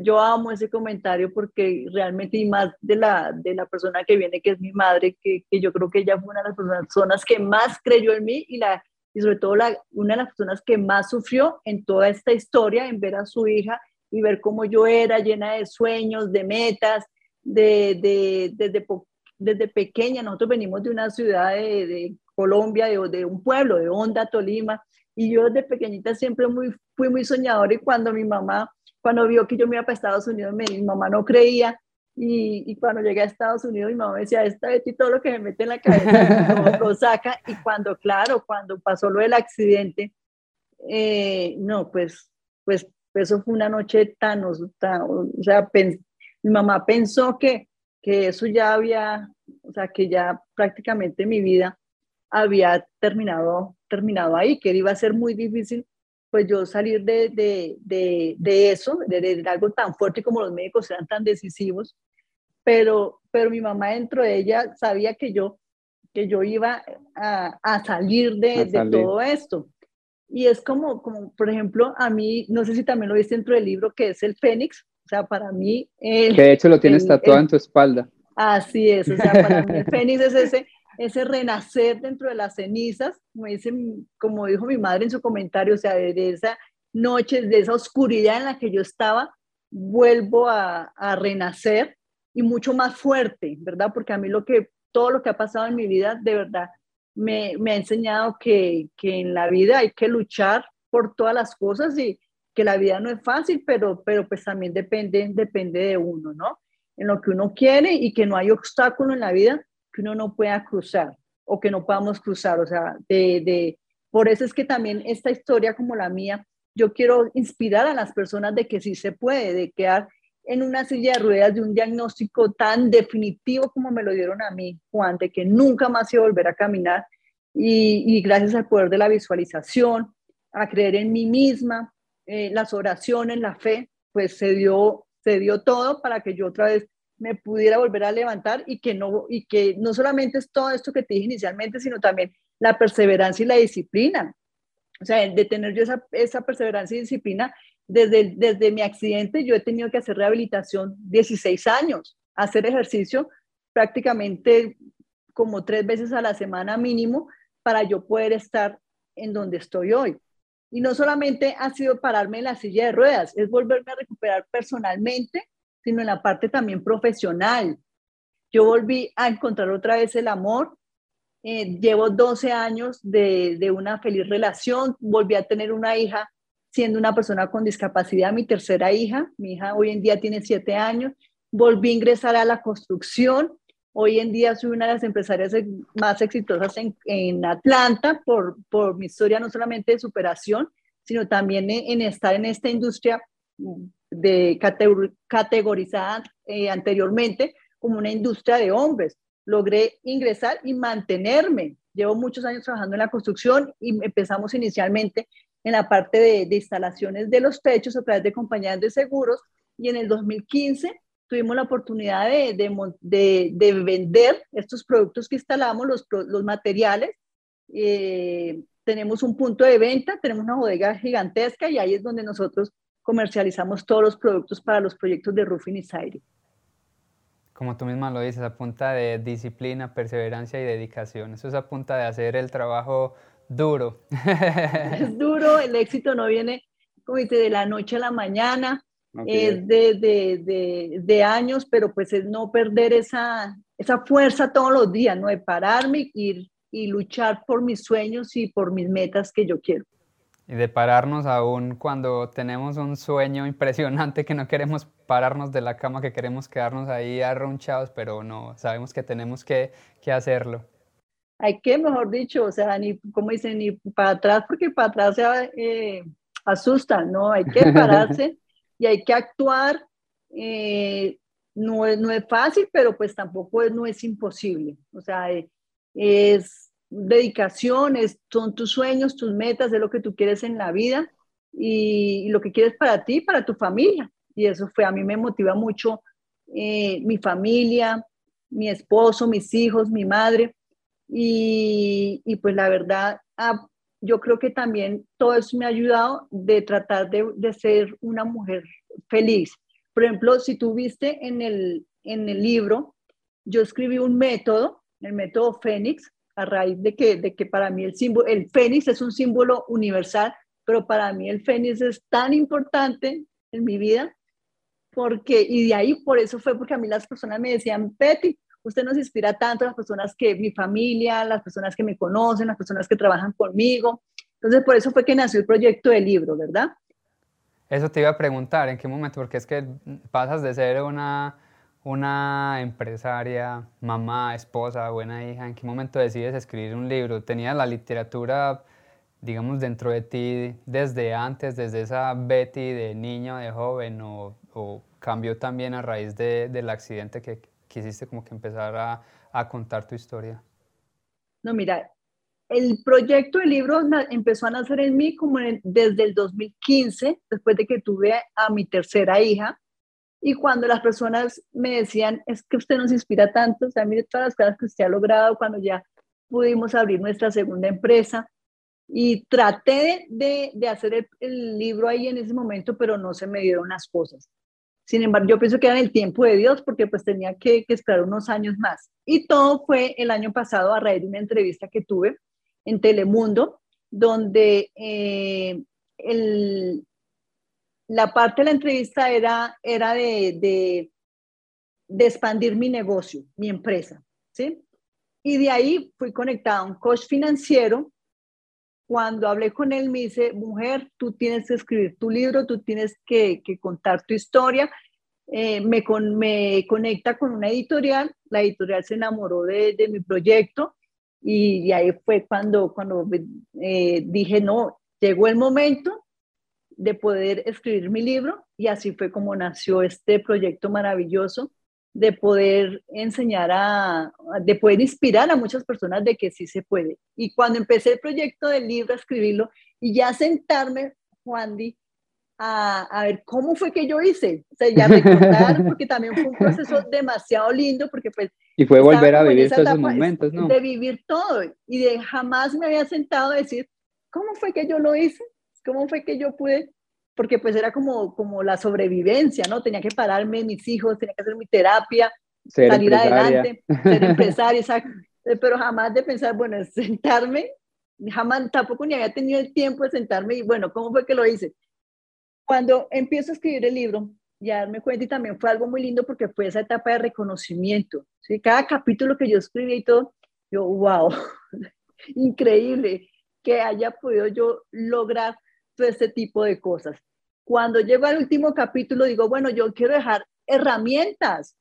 yo amo ese comentario porque realmente, y más de la, de la persona que viene, que es mi madre, que, que yo creo que ella fue una de las personas que más creyó en mí y, la, y sobre todo la, una de las personas que más sufrió en toda esta historia, en ver a su hija y ver cómo yo era llena de sueños, de metas, de, de, desde, desde pequeña. Nosotros venimos de una ciudad de, de Colombia, de, de, un pueblo, de Honda, Tolima, y yo desde pequeñita siempre muy, fui muy soñadora y cuando mi mamá cuando vio que yo me iba para Estados Unidos, mi mamá no creía. Y, y, cuando llegué a Estados Unidos, mi mamá me decía, esta vez y todo lo que me mete en la cabeza lo, saca. Y cuando, claro, cuando pasó lo del accidente, eh, no, pues, pues eso fue una noche tan, o sea, mi mamá pensó que, que eso ya había, o sea, que ya prácticamente mi vida había terminado, terminado ahí, que iba a ser muy difícil pues yo salir de, de, de, de eso, de, algo tan fuerte como los médicos sean tan decisivos, pero, pero mi mamá dentro de ella sabía que yo, que yo iba a, a salir de, todo esto. Y es como, como, por ejemplo, a mí, no sé si también lo viste dentro del libro, que es el Fénix, o sea, para mí... El, que de hecho lo tienes tatuado en tu espalda. Así es, o sea, para mí el Fénix es ese ese renacer dentro de las cenizas, como, dice, como dijo mi madre en su comentario, o sea, de esa noche, de esa oscuridad en la que yo estaba, vuelvo a, a renacer y mucho más fuerte, ¿verdad? Porque a mí lo que, todo lo que ha pasado en mi vida, de verdad, me, me ha enseñado que, que, en la vida hay que luchar por todas las cosas y que la vida no es fácil, pero, pero pues también depende, depende de uno, ¿no? En lo que uno quiere y que no hay obstáculo en la vida que uno no pueda cruzar o que no podamos cruzar. O sea, de, de, por eso es que también esta historia como la mía, yo quiero inspirar a las personas de que sí se puede, de quedar en una silla de ruedas de un diagnóstico tan definitivo como me lo dieron a mí, Juan, de que nunca más iba a volver a caminar. Y, gracias al poder de la visualización, a creer en mí misma, eh, las oraciones, la fe, pues se dio, se dio todo para que yo otra vez me pudiera volver a levantar y que no, y que no solamente es todo esto que te dije inicialmente, sino también la perseverancia y la disciplina. O sea, de tener yo esa, esa perseverancia y disciplina, desde, desde mi accidente yo he tenido que hacer rehabilitación 16 años, hacer ejercicio prácticamente como tres veces a la semana mínimo para yo poder estar en donde estoy hoy. Y no solamente ha sido pararme en la silla de ruedas, es volverme a recuperar personalmente, sino en la parte también profesional. Yo volví a encontrar otra vez el amor. Eh, llevo 12 años de, de una feliz relación, volví a tener una hija siendo una persona con discapacidad, mi tercera hija, mi hija hoy en día tiene 7 años, volví a ingresar a la construcción, Hoy en día soy una de las empresarias más exitosas en, Atlanta por, por, mi historia no solamente de superación, sino también en, estar en esta industria de categorizada eh, anteriormente como una industria de hombres. Logré ingresar y mantenerme. Llevo muchos años trabajando en la construcción y empezamos inicialmente en la parte de, de instalaciones de los techos a través de compañías de seguros y en el 2015 tuvimos la oportunidad de, vender estos productos que instalamos, los, los materiales. Eh, tenemos un punto de venta, tenemos una bodega gigantesca y ahí es donde nosotros comercializamos todos los productos para los proyectos de roofing y siding. Como tú misma lo dices, a punta de disciplina, perseverancia y dedicación. Eso es a punta de hacer el trabajo duro. Es duro, el éxito no viene, como dice, de la noche a la mañana es de, de, de, años, pero pues es no perder esa, esa fuerza todos los días, ¿no? De pararme, ir y luchar por mis sueños y por mis metas que yo quiero. Y de pararnos aún cuando tenemos un sueño impresionante que no queremos pararnos de la cama, que queremos quedarnos ahí arronchados, pero no, sabemos que tenemos que, que hacerlo. Hay que, mejor dicho, o sea, ni, como dicen, ni para atrás, porque para atrás se eh, asustan, ¿no? Hay que pararse y hay que actuar. Eh, no, es, no es fácil, pero pues tampoco es, no es imposible. O sea, eh, es dedicación, son tus sueños, tus metas, es lo que tú quieres en la vida y, lo que quieres para ti, para tu familia. Y eso fue, a mí me motiva mucho eh, mi familia, mi esposo, mis hijos, mi madre. Y, y pues la verdad, ah, yo creo que también todo eso me ha ayudado de tratar de, de ser una mujer feliz. Por ejemplo, si tú viste en el, en el libro, yo escribí un método, el método Fénix, a raíz de que, de que para mí el símbolo, el Fénix es un símbolo universal, pero para mí el Fénix es tan importante en mi vida, porque, y de ahí por eso fue porque a mí las personas me decían, Betty, usted nos inspira tanto, las personas que, mi familia, las personas que me conocen, las personas que trabajan conmigo. Entonces, por eso fue que nació el proyecto del libro, ¿verdad? Eso te iba a preguntar, ¿en qué momento? Porque es que pasas de ser una, una empresaria, mamá, esposa, buena hija, ¿en qué momento decides escribir un libro? ¿Tenías la literatura, digamos, dentro de ti desde antes, desde esa Betty de niño, de joven, o, cambió también a raíz de, del accidente que, quisiste como que empezar a, a contar tu historia? No, mira, el proyecto del libro empezó a nacer en mí como desde el 2015, después de que tuve a mi tercera hija. Y cuando las personas me decían, es que usted nos inspira tanto, o sea, mire todas las cosas que usted ha logrado cuando ya pudimos abrir nuestra segunda empresa. Y traté de, de hacer el, el, libro ahí en ese momento, pero no se me dieron las cosas. Sin embargo, yo pienso que era el tiempo de Dios porque pues tenía que, esperar unos años más. Y todo fue el año pasado a raíz de una entrevista que tuve en Telemundo, donde eh, la parte de la entrevista era, era de, expandir mi negocio, mi empresa, ¿sí? Y de ahí fui conectada a un coach financiero cuando hablé con él, me dice, mujer, tú tienes que escribir tu libro, tú tienes que, contar tu historia. Eh, me, me conecta con una editorial, la editorial se enamoró de, mi proyecto y, ahí fue cuando, cuando eh, dije, no, llegó el momento de poder escribir mi libro y así fue como nació este proyecto maravilloso de poder enseñar a, de poder inspirar a muchas personas de que sí se puede. Y cuando empecé el proyecto del libro, a escribirlo y ya sentarme, Juan a, a, ver cómo fue que yo hice, o sea, ya recordar, porque también fue un proceso demasiado lindo, porque pues... Y fue volver a vivir todos esos momentos, ¿no? De vivir todo, y de jamás me había sentado a decir, ¿cómo fue que yo lo hice? ¿Cómo fue que yo pude? Porque pues era como, como la sobrevivencia, ¿no? Tenía que pararme mis hijos, tenía que hacer mi terapia, salir adelante, ser empresaria, pero jamás de pensar, bueno, sentarme, jamás, tampoco ni había tenido el tiempo de sentarme y bueno, ¿cómo fue que lo hice? Cuando empiezo a escribir el libro, ya darme cuenta y también fue algo muy lindo porque fue esa etapa de reconocimiento, ¿sí? Cada capítulo que yo escribí y todo, yo, wow, increíble que haya podido yo lograr todo este tipo de cosas. Cuando llego al último capítulo, digo, bueno, yo quiero dejar herramientas,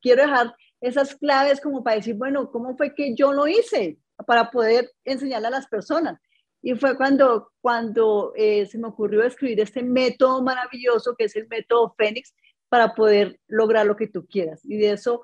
quiero dejar esas claves como para decir, bueno, ¿cómo fue que yo lo hice? Para poder enseñarle a las personas. Y fue cuando, cuando eh, se me ocurrió escribir este método maravilloso que es el método Fénix para poder lograr lo que tú quieras. Y de eso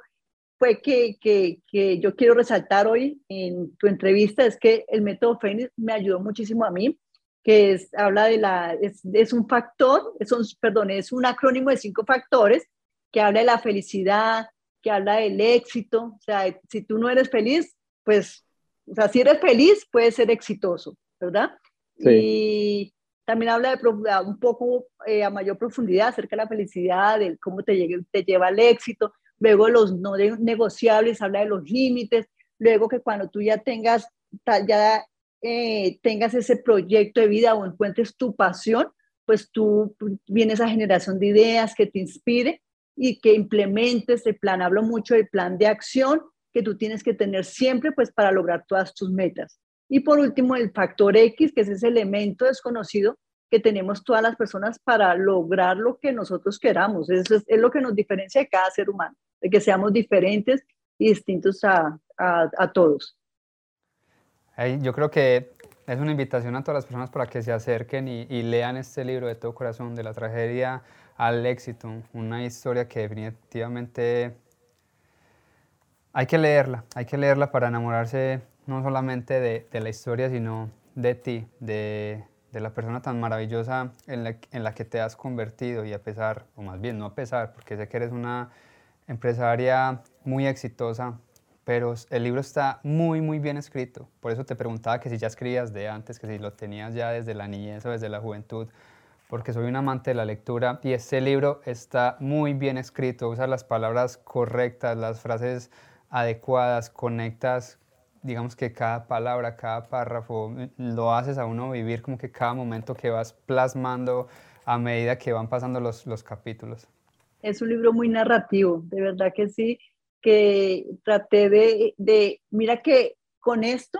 fue que, que, que, yo quiero resaltar hoy en tu entrevista, es que el método Fénix me ayudó muchísimo a mí, que es, habla de la, es, es un factor, es un, perdón, es un acrónimo de cinco factores que habla de la felicidad, que habla del éxito. O sea, si tú no eres feliz, pues, o sea, si eres feliz, puedes ser exitoso, ¿verdad? Sí. Y también habla de un poco eh, a mayor profundidad acerca de la felicidad, de cómo te, llegue, te lleva al éxito. Luego los no negociables, habla de los límites. Luego que cuando tú ya tengas, ya eh, tengas ese proyecto de vida o encuentres tu pasión, pues tú vienes a generación de ideas que te inspire y que implementes el plan. Hablo mucho del plan de acción que tú tienes que tener siempre pues para lograr todas tus metas. Y por último, el factor X, que es ese elemento desconocido que tenemos todas las personas para lograr lo que nosotros queramos. Eso es, lo que nos diferencia de cada ser humano, de que seamos diferentes y distintos a, a, todos. Yo creo que es una invitación a todas las personas para que se acerquen y, lean este libro de todo corazón de la tragedia al éxito, una historia que definitivamente hay que leerla, hay que leerla para enamorarse no solamente de, de la historia, sino de ti, de, de, la persona tan maravillosa en la, en la que te has convertido y a pesar, o más bien no a pesar, porque sé que eres una empresaria muy exitosa, pero el libro está muy, muy bien escrito. Por eso te preguntaba que si ya escribías de antes, que si lo tenías ya desde la niñez o desde la juventud, porque soy un amante de la lectura y este libro está muy bien escrito, usa las palabras correctas, las frases adecuadas, conectas, digamos que cada palabra, cada párrafo, lo haces a uno vivir como que cada momento que vas plasmando a medida que van pasando los, los capítulos. Es un libro muy narrativo, de verdad que sí, que traté de, de mira que con esto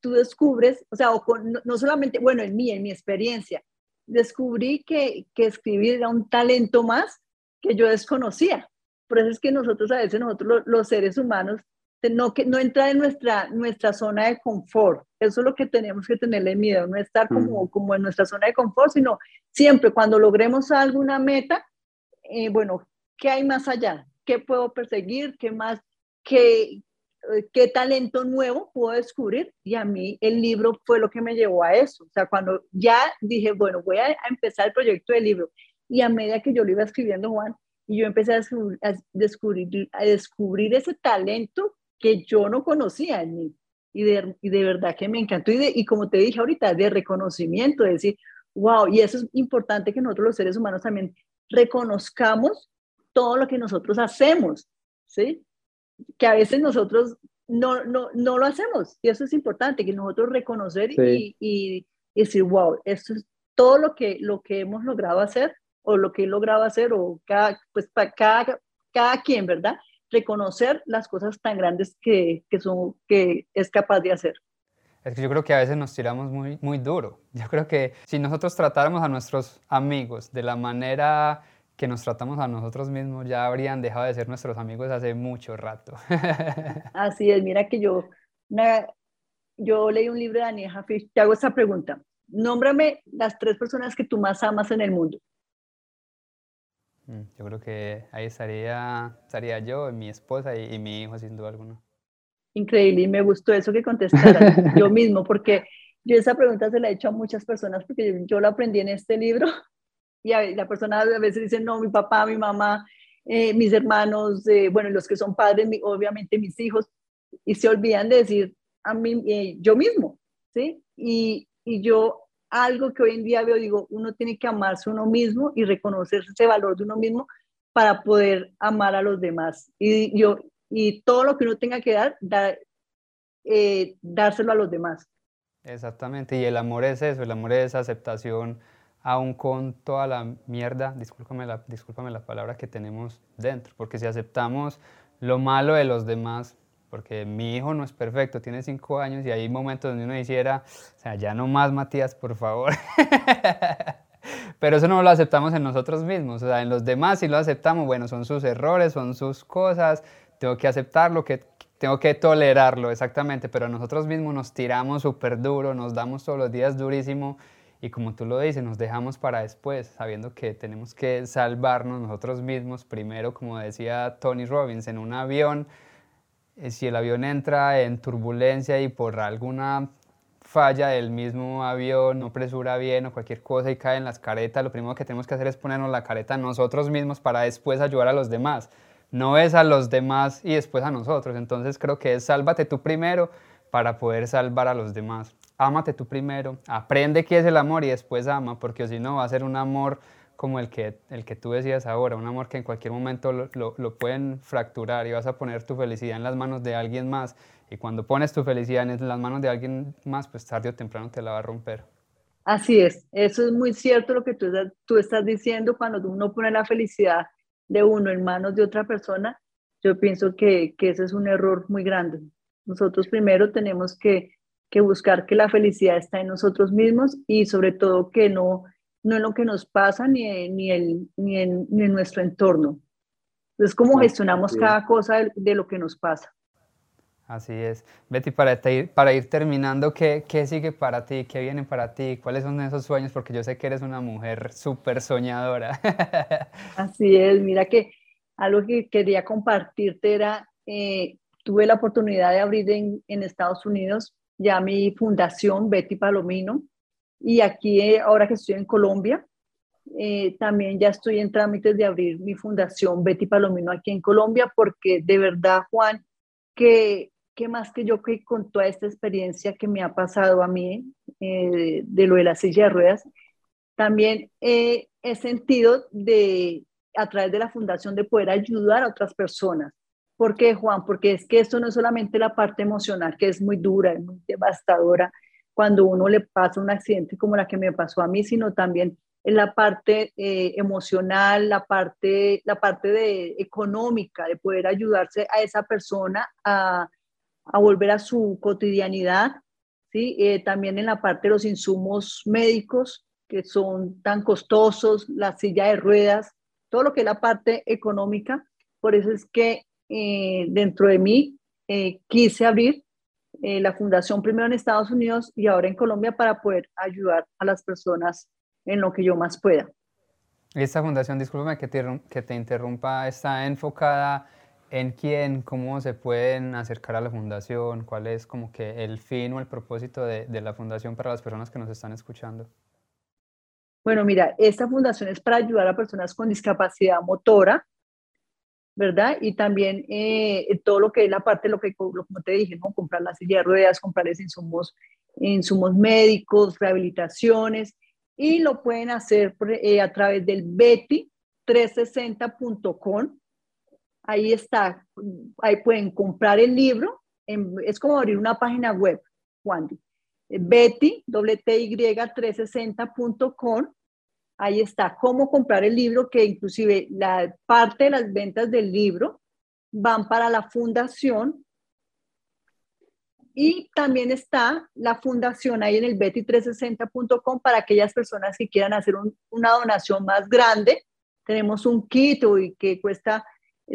tú descubres, o sea, o no, no solamente, bueno, en mí, en mi experiencia, descubrí que, que escribir era un talento más que yo desconocía. Por eso es que nosotros a veces, nosotros los, seres humanos, no, que, no entrar en nuestra, nuestra zona de confort. Eso es lo que tenemos que tenerle miedo, no estar como, mm. como en nuestra zona de confort, sino siempre cuando logremos alguna meta, eh, bueno, ¿qué hay más allá? ¿Qué puedo perseguir? ¿Qué más? ¿Qué, eh, qué talento nuevo puedo descubrir y a mí el libro fue lo que me llevó a eso. O sea, cuando ya dije, bueno, voy a, empezar el proyecto del libro y a medida que yo lo iba escribiendo, Juan, y yo empecé a descubrir, a descubrir, ese talento que yo no conocía en mí. Y de, y de verdad que me encantó. Y, y como te dije ahorita, de reconocimiento, de decir, wow, y eso es importante que nosotros los seres humanos también reconozcamos todo lo que nosotros hacemos, ¿sí? que a veces nosotros no, no, no lo hacemos. Y eso es importante, que nosotros reconocer y, y, decir, wow, esto es todo lo que, lo que hemos logrado hacer o lo que he logrado hacer o cada, pues para cada, cada quien, ¿verdad? Reconocer las cosas tan grandes que, que, son, que es capaz de hacer. Es que yo creo que a veces nos tiramos muy, muy duro. Yo creo que si nosotros tratáramos a nuestros amigos de la manera que nos tratamos a nosotros mismos ya habrían dejado de ser nuestros amigos hace mucho rato. Así es, mira que yo, yo leí un libro de Daniel Fish, te hago esta pregunta. Nómbrame las tres personas que tú más amas en el mundo. Mm, yo creo que ahí estaría, estaría yo, mi esposa y, mi hijo, sin duda alguna. Increíble, y me gustó eso que contestaras yo mismo, porque yo esa pregunta se la he hecho a muchas personas, porque yo, yo la aprendí en este libro y la persona a veces dice, no, mi papá, mi mamá, eh, mis hermanos, eh, bueno, los que son padres, obviamente mis hijos, y se olvidan de decir a mí, eh, yo mismo, ¿sí? Y, y yo algo que hoy en día veo, digo, uno tiene que amarse uno mismo y reconocer ese valor de uno mismo para poder amar a los demás. Y yo, y todo lo que uno tenga que dar, dar eh, dárselo a los demás. Exactamente, y el amor es eso, el amor es aceptación aún con toda la mierda, discúlpame la, discúlpame la palabra que tenemos dentro, porque si aceptamos lo malo de los demás, porque mi hijo no es perfecto, tiene cinco años y hay momentos donde uno hiciera, o sea, ya no más Matías, por favor. Pero eso no lo aceptamos en nosotros mismos, o sea, en los demás sí lo aceptamos, bueno, son sus errores, son sus cosas, tengo que aceptarlo, que tengo que tolerarlo, exactamente, pero nosotros mismos nos tiramos súper duro, nos damos todos los días durísimo y como tú lo dices, nos dejamos para después, sabiendo que tenemos que salvarnos nosotros mismos primero, como decía Tony Robbins, en un avión, eh, si el avión entra en turbulencia y por alguna falla del mismo avión, no presura bien o cualquier cosa y cae en las caretas, lo primero que tenemos que hacer es ponernos la careta nosotros mismos para después ayudar a los demás. No es a los demás y después a nosotros. Entonces creo que es sálvate tú primero para poder salvar a los demás. Ámate tú primero, aprende qué es el amor y después ama, porque si no va a ser un amor como el que, el que tú decías ahora, un amor que en cualquier momento lo, pueden fracturar y vas a poner tu felicidad en las manos de alguien más. Y cuando pones tu felicidad en las manos de alguien más, pues tarde o temprano te la va a romper. Así es, eso es muy cierto lo que tú, tú estás diciendo cuando uno pone la felicidad de uno en manos de otra persona, yo pienso que, que ese es un error muy grande. Nosotros primero tenemos que, que buscar que la felicidad está en nosotros mismos y sobre todo que no no en lo que nos pasa ni, ni, el, ni, en, ni en nuestro entorno. Es como gestionamos cada cosa de, lo que nos pasa. Así es. Betty, para, ir, para ir terminando, ¿qué, ¿qué, sigue para ti? ¿Qué viene para ti? ¿Cuáles son esos sueños? Porque yo sé que eres una mujer súper soñadora. Así es. Mira que algo que quería compartirte era, eh, tuve la oportunidad de abrir en, en Estados Unidos ya mi fundación, Betty Palomino, y aquí, eh, ahora que estoy en Colombia, eh, también ya estoy en trámites de abrir mi fundación Betty Palomino aquí en Colombia, porque de verdad, Juan, que, más que yo que con toda esta experiencia que me ha pasado a mí eh, de lo de la silla de ruedas, también he sentido de, a través de la fundación de poder ayudar a otras personas. ¿Por qué, Juan? Porque es que esto no es solamente la parte emocional, que es muy dura, es muy devastadora, cuando uno le pasa un accidente como la que me pasó a mí, sino también en la parte eh, emocional, la parte, la parte de, económica, de poder ayudarse a esa persona a, a volver a su cotidianidad, ¿sí? Eh, también en la parte de los insumos médicos que son tan costosos, la silla de ruedas, todo lo que es la parte económica. Por eso es que eh, dentro de mí quise abrir eh, la fundación primero en Estados Unidos y ahora en Colombia para poder ayudar a las personas en lo que yo más pueda. Esta fundación, discúlpame que te, que te interrumpa, está enfocada en quién, cómo se pueden acercar a la fundación, cuál es como que el fin o el propósito de, de la fundación para las personas que nos están escuchando. Bueno, mira, esta fundación es para ayudar a personas con discapacidad motora, ¿verdad? Y también eh, todo lo que es la parte, lo que, como te dije, ¿no? Comprar las silla de ruedas, comprarles insumos, insumos médicos, rehabilitaciones, y lo pueden hacer eh, a través del betty360.com. Ahí está, ahí pueden comprar el libro, es como abrir una página web, Juan. Betty, y360.com ahí está, cómo comprar el libro, que inclusive la parte de las ventas del libro van para la fundación. Y también está la fundación ahí en el betty360.com para aquellas personas que quieran hacer una donación más grande. Tenemos un kit que cuesta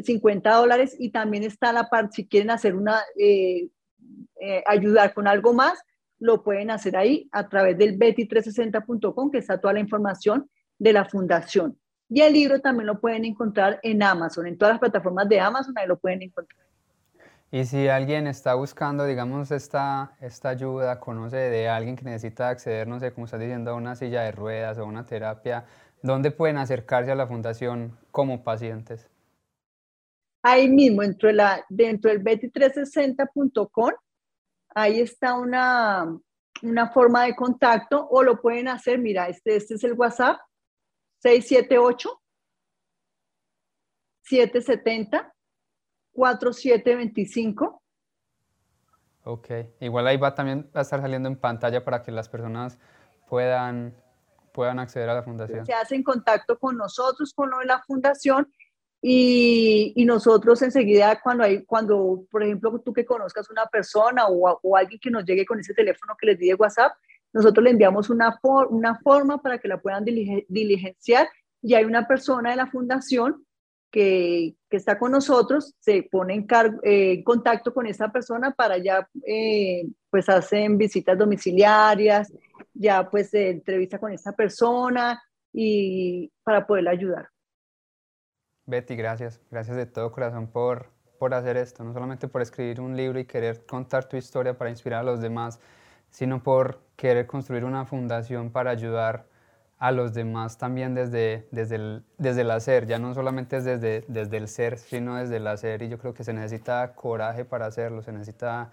50 dólares y también está la parte, si quieren hacer una, eh, eh, ayudar con algo más, lo pueden hacer ahí a través del betty360.com, que está toda la información de la fundación. Y el libro también lo pueden encontrar en Amazon, en todas las plataformas de Amazon, ahí lo pueden encontrar. Y si alguien está buscando, digamos, esta, esta ayuda, conoce de alguien que necesita acceder, no sé, como estás diciendo, a una silla de ruedas o una terapia, ¿dónde pueden acercarse a la fundación como pacientes? Ahí mismo, dentro, de la, dentro del betty360.com, ahí está una, una forma de contacto o lo pueden hacer, mira, este, este es el WhatsApp, 678 770 4725. Ok, igual ahí va también a estar saliendo en pantalla para que las personas puedan, puedan acceder a la fundación. Se hacen contacto con nosotros, con la fundación y, y, nosotros enseguida cuando hay, cuando, por ejemplo, tú que conozcas una persona o, o alguien que nos llegue con ese teléfono que les di de WhatsApp, nosotros le enviamos una, forma para que la puedan diligenciar y hay una persona de la fundación que, está con nosotros, se pone en, eh, contacto con esa persona para ya, eh, pues hacen visitas domiciliarias, ya pues se entrevista con esa persona y para poderla ayudar. Betty, gracias. Gracias de todo corazón por, por hacer esto, no solamente por escribir un libro y querer contar tu historia para inspirar a los demás, sino por querer construir una fundación para ayudar a los demás también desde, desde, el, desde el hacer, ya no solamente es desde, desde el ser, sino desde el hacer. Y yo creo que se necesita coraje para hacerlo, se necesita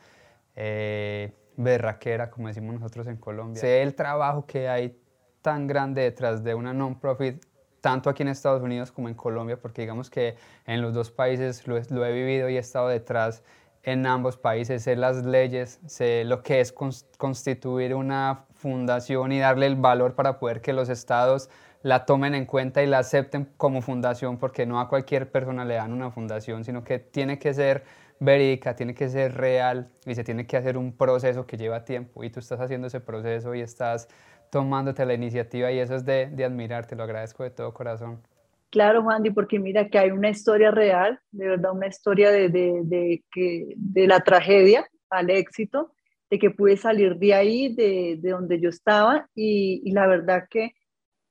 eh, berraquera, como decimos nosotros en Colombia. Sé el trabajo que hay tan grande detrás de una non-profit tanto aquí en Estados Unidos como en Colombia, porque digamos que en los dos países lo, lo he vivido y he estado detrás en ambos países, sé las leyes, sé lo que es constituir una fundación y darle el valor para poder que los estados la tomen en cuenta y la acepten como fundación, porque no a cualquier persona le dan una fundación, sino que tiene que ser verídica, tiene que ser real y se tiene que hacer un proceso que lleva tiempo. Y tú estás haciendo ese proceso y estás tomándote la iniciativa y eso es de, de admirar, te lo agradezco de todo corazón. Claro, Juan, porque mira que hay una historia real, de verdad, una historia de, de, de, que, de la tragedia al éxito, de que pude salir de ahí, de, de donde yo estaba, y, y, la verdad que,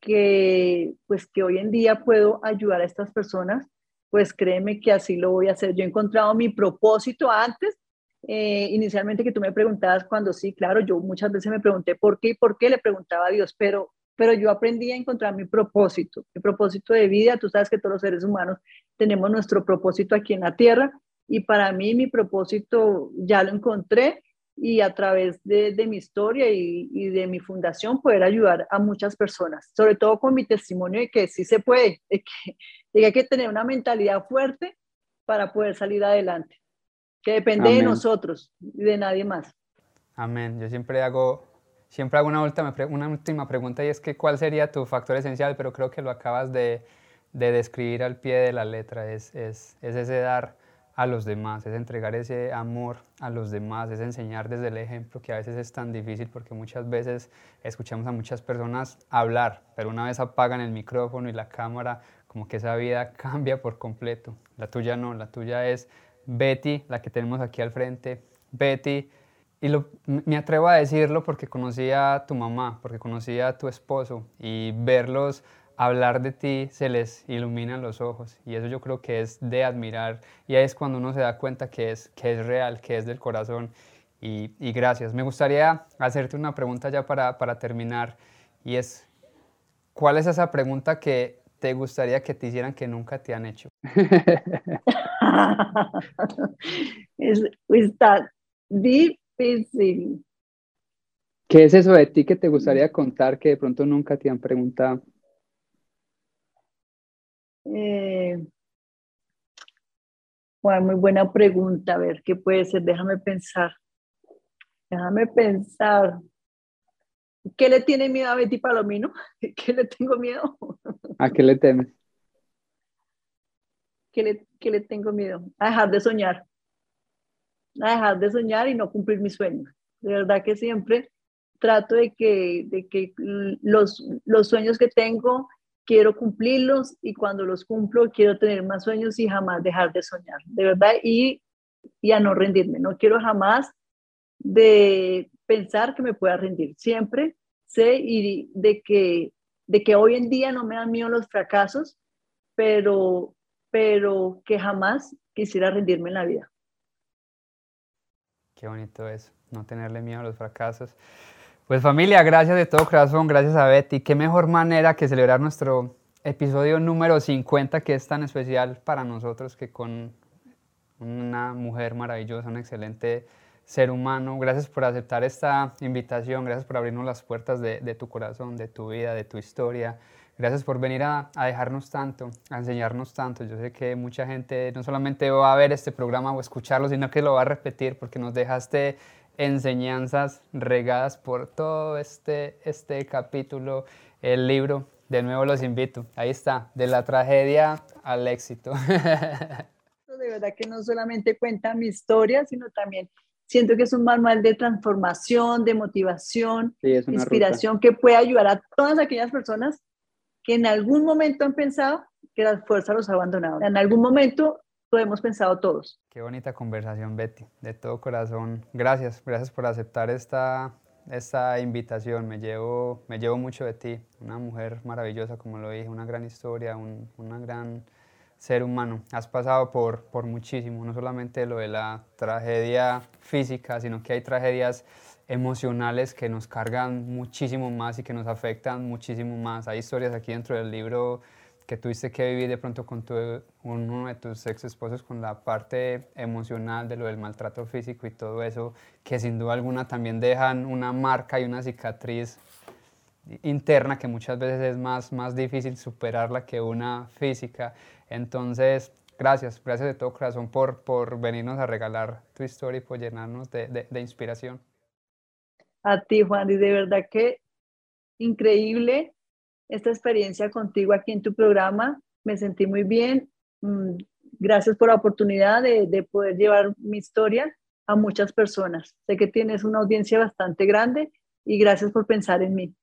que, pues que hoy en día puedo ayudar a estas personas, pues créeme que así lo voy a hacer. Yo he encontrado mi propósito antes, eh, inicialmente que tú me preguntabas cuando sí, claro, yo muchas veces me pregunté por qué y por qué le preguntaba a Dios, pero pero yo aprendí a encontrar mi propósito, mi propósito de vida. Tú sabes que todos los seres humanos tenemos nuestro propósito aquí en la tierra y para mí mi propósito ya lo encontré y a través de, de mi historia y, y, de mi fundación poder ayudar a muchas personas, sobre todo con mi testimonio de que sí se puede, de que, de que hay que tener una mentalidad fuerte para poder salir adelante, que depende Amén. de nosotros y de nadie más. Amén. Yo siempre hago Siempre hago una última, pregunta y es que ¿cuál sería tu factor esencial? Pero creo que lo acabas de, de describir al pie de la letra. Es, es, es, ese dar a los demás, es entregar ese amor a los demás, es enseñar desde el ejemplo que a veces es tan difícil porque muchas veces escuchamos a muchas personas hablar, pero una vez apagan el micrófono y la cámara, como que esa vida cambia por completo. La tuya no, la tuya es Betty, la que tenemos aquí al frente. Betty y lo, me atrevo a decirlo porque conocí a tu mamá, porque conocí a tu esposo y verlos hablar de ti se les iluminan los ojos y eso yo creo que es de admirar y ahí es cuando uno se da cuenta que es, que es real, que es del corazón y, y gracias. Me gustaría hacerte una pregunta ya para, para terminar y es, ¿cuál es esa pregunta que te gustaría que te hicieran que nunca te han hecho? es, está deep difícil. ¿Qué es eso de ti que te gustaría contar que de pronto nunca te han preguntado? Eh, bueno, muy buena pregunta. A ver, ¿qué puede ser? Déjame pensar. Déjame pensar. ¿Qué le tiene miedo a Betty Palomino? ¿Qué le tengo miedo? ¿A qué le temes? ¿Qué le, qué le tengo miedo? A dejar de soñar a dejar de soñar y no cumplir mis sueños. De verdad que siempre trato de que, de que los, los sueños que tengo quiero cumplirlos y cuando los cumplo quiero tener más sueños y jamás dejar de soñar, de verdad, y, y a no rendirme. No quiero jamás de pensar que me pueda rendir. Siempre sé y de que, de que hoy en día no me dan miedo los fracasos, pero, pero que jamás quisiera rendirme en la vida. Qué bonito es, no tenerle miedo a los fracasos. Pues familia, gracias de todo corazón, gracias a Betty. Qué mejor manera que celebrar nuestro episodio número 50, que es tan especial para nosotros, que con una mujer maravillosa, una excelente ser humano. Gracias por aceptar esta invitación, gracias por abrirnos las puertas de, tu corazón, de tu vida, de tu historia. Gracias por venir a, dejarnos tanto, a enseñarnos tanto. Yo sé que mucha gente no solamente va a ver este programa o escucharlo, sino que lo va a repetir porque nos dejaste enseñanzas regadas por todo este, este capítulo, el libro. De nuevo los invito. Ahí está, de la tragedia al éxito. De verdad que no solamente cuenta mi historia, sino también Siento que es un manual de transformación, de motivación, inspiración que puede ayudar a todas aquellas personas que en algún momento han pensado que las fuerzas los ha abandonado. En algún momento lo hemos pensado todos. Qué bonita conversación, Betty. De todo corazón, gracias. Gracias por aceptar esta, esta invitación. Me llevo, me llevo mucho de ti. Una mujer maravillosa, como lo dije, una gran historia, una gran ser humano. Has pasado por, por muchísimo, no solamente lo de la tragedia física, sino que hay tragedias emocionales que nos cargan muchísimo más y que nos afectan muchísimo más. Hay historias aquí dentro del libro que tuviste que vivir de pronto con tu, uno de tus ex esposos con la parte emocional de lo del maltrato físico y todo eso, que sin duda alguna también dejan una marca y una cicatriz interna que muchas veces es más, más difícil superarla que una física. Entonces, gracias, gracias de todo corazón por, por venirnos a regalar tu historia y por llenarnos de, de, inspiración. A ti, Juan, y de verdad que increíble esta experiencia contigo aquí en tu programa. Me sentí muy bien. Mm, gracias por la oportunidad de, de poder llevar mi historia a muchas personas. Sé que tienes una audiencia bastante grande y gracias por pensar en mí.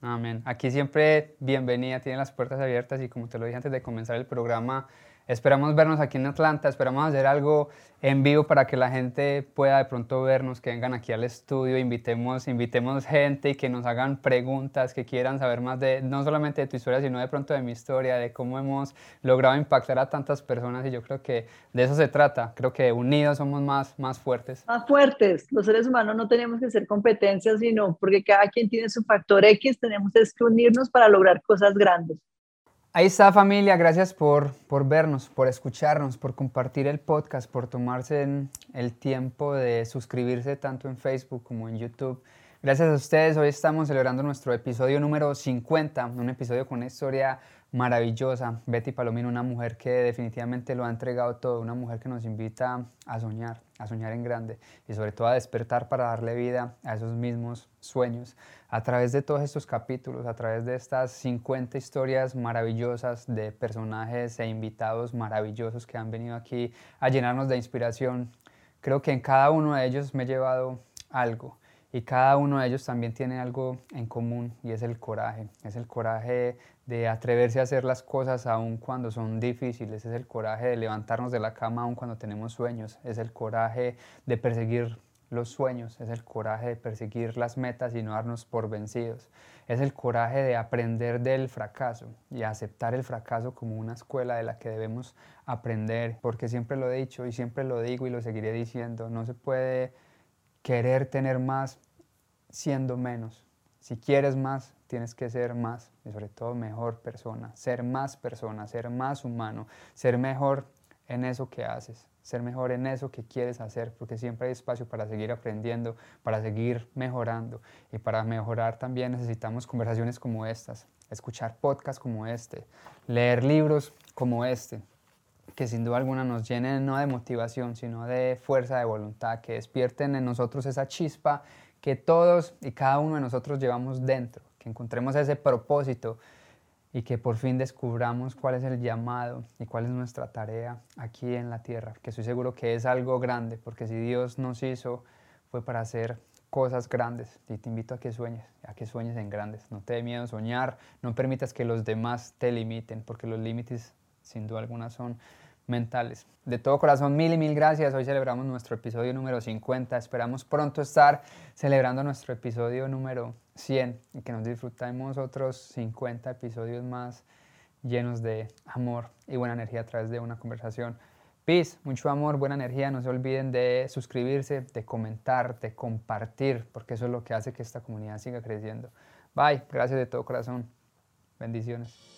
Amén. Aquí siempre bienvenida, tiene las puertas abiertas y como te lo dije antes de comenzar el programa, Esperamos vernos aquí en Atlanta, esperamos hacer algo en vivo para que la gente pueda de pronto vernos, que vengan aquí al estudio, invitemos, invitemos gente y que nos hagan preguntas, que quieran saber más de, no solamente de tu historia, sino de pronto de mi historia, de cómo hemos logrado impactar a tantas personas y yo creo que de eso se trata, creo que unidos somos más, más fuertes. Más fuertes, los seres humanos no tenemos que ser competencias, sino porque cada quien tiene su factor X, tenemos que unirnos para lograr cosas grandes. Ahí está familia, gracias por, por, vernos, por escucharnos, por compartir el podcast, por tomarse el tiempo de suscribirse tanto en Facebook como en YouTube. Gracias a ustedes, hoy estamos celebrando nuestro episodio número 50, un episodio con una historia maravillosa. Betty Palomino, una mujer que definitivamente lo ha entregado todo, una mujer que nos invita a soñar, a soñar en grande y sobre todo a despertar para darle vida a esos mismos sueños. A través de todos estos capítulos, a través de estas 50 historias maravillosas de personajes e invitados maravillosos que han venido aquí a llenarnos de inspiración, creo que en cada uno de ellos me he llevado algo y cada uno de ellos también tiene algo en común y es el coraje. Es el coraje de atreverse a hacer las cosas aun cuando son difíciles. Es el coraje de levantarnos de la cama aun cuando tenemos sueños. Es el coraje de perseguir los sueños. Es el coraje de perseguir las metas y no darnos por vencidos. Es el coraje de aprender del fracaso y aceptar el fracaso como una escuela de la que debemos aprender. Porque siempre lo he dicho y siempre lo digo y lo seguiré diciendo. No se puede querer tener más siendo menos. Si quieres más, tienes que ser más y sobre todo mejor persona, ser más persona, ser más humano, ser mejor en eso que haces, ser mejor en eso que quieres hacer, porque siempre hay espacio para seguir aprendiendo, para seguir mejorando. Y para mejorar también necesitamos conversaciones como estas, escuchar podcasts como este, leer libros como este, que sin duda alguna nos llenen no de motivación, sino de fuerza de voluntad, que despierten en nosotros esa chispa que todos y cada uno de nosotros llevamos dentro, que encontremos ese propósito y que por fin descubramos cuál es el llamado y cuál es nuestra tarea aquí en la tierra, que estoy seguro que es algo grande, porque si Dios nos hizo fue para hacer cosas grandes. Y te invito a que sueñes, a que sueñes en grandes, no te dé miedo soñar, no permitas que los demás te limiten, porque los límites sin duda alguna son mentales. De todo corazón, mil y mil gracias. Hoy celebramos nuestro episodio número 50. Esperamos pronto estar celebrando nuestro episodio número 100 y que nos disfrutemos otros 50 episodios más llenos de amor y buena energía a través de una conversación. Peace, mucho amor, buena energía. No se olviden de suscribirse, de comentar, de compartir, porque eso es lo que hace que esta comunidad siga creciendo. Bye, gracias de todo corazón. Bendiciones.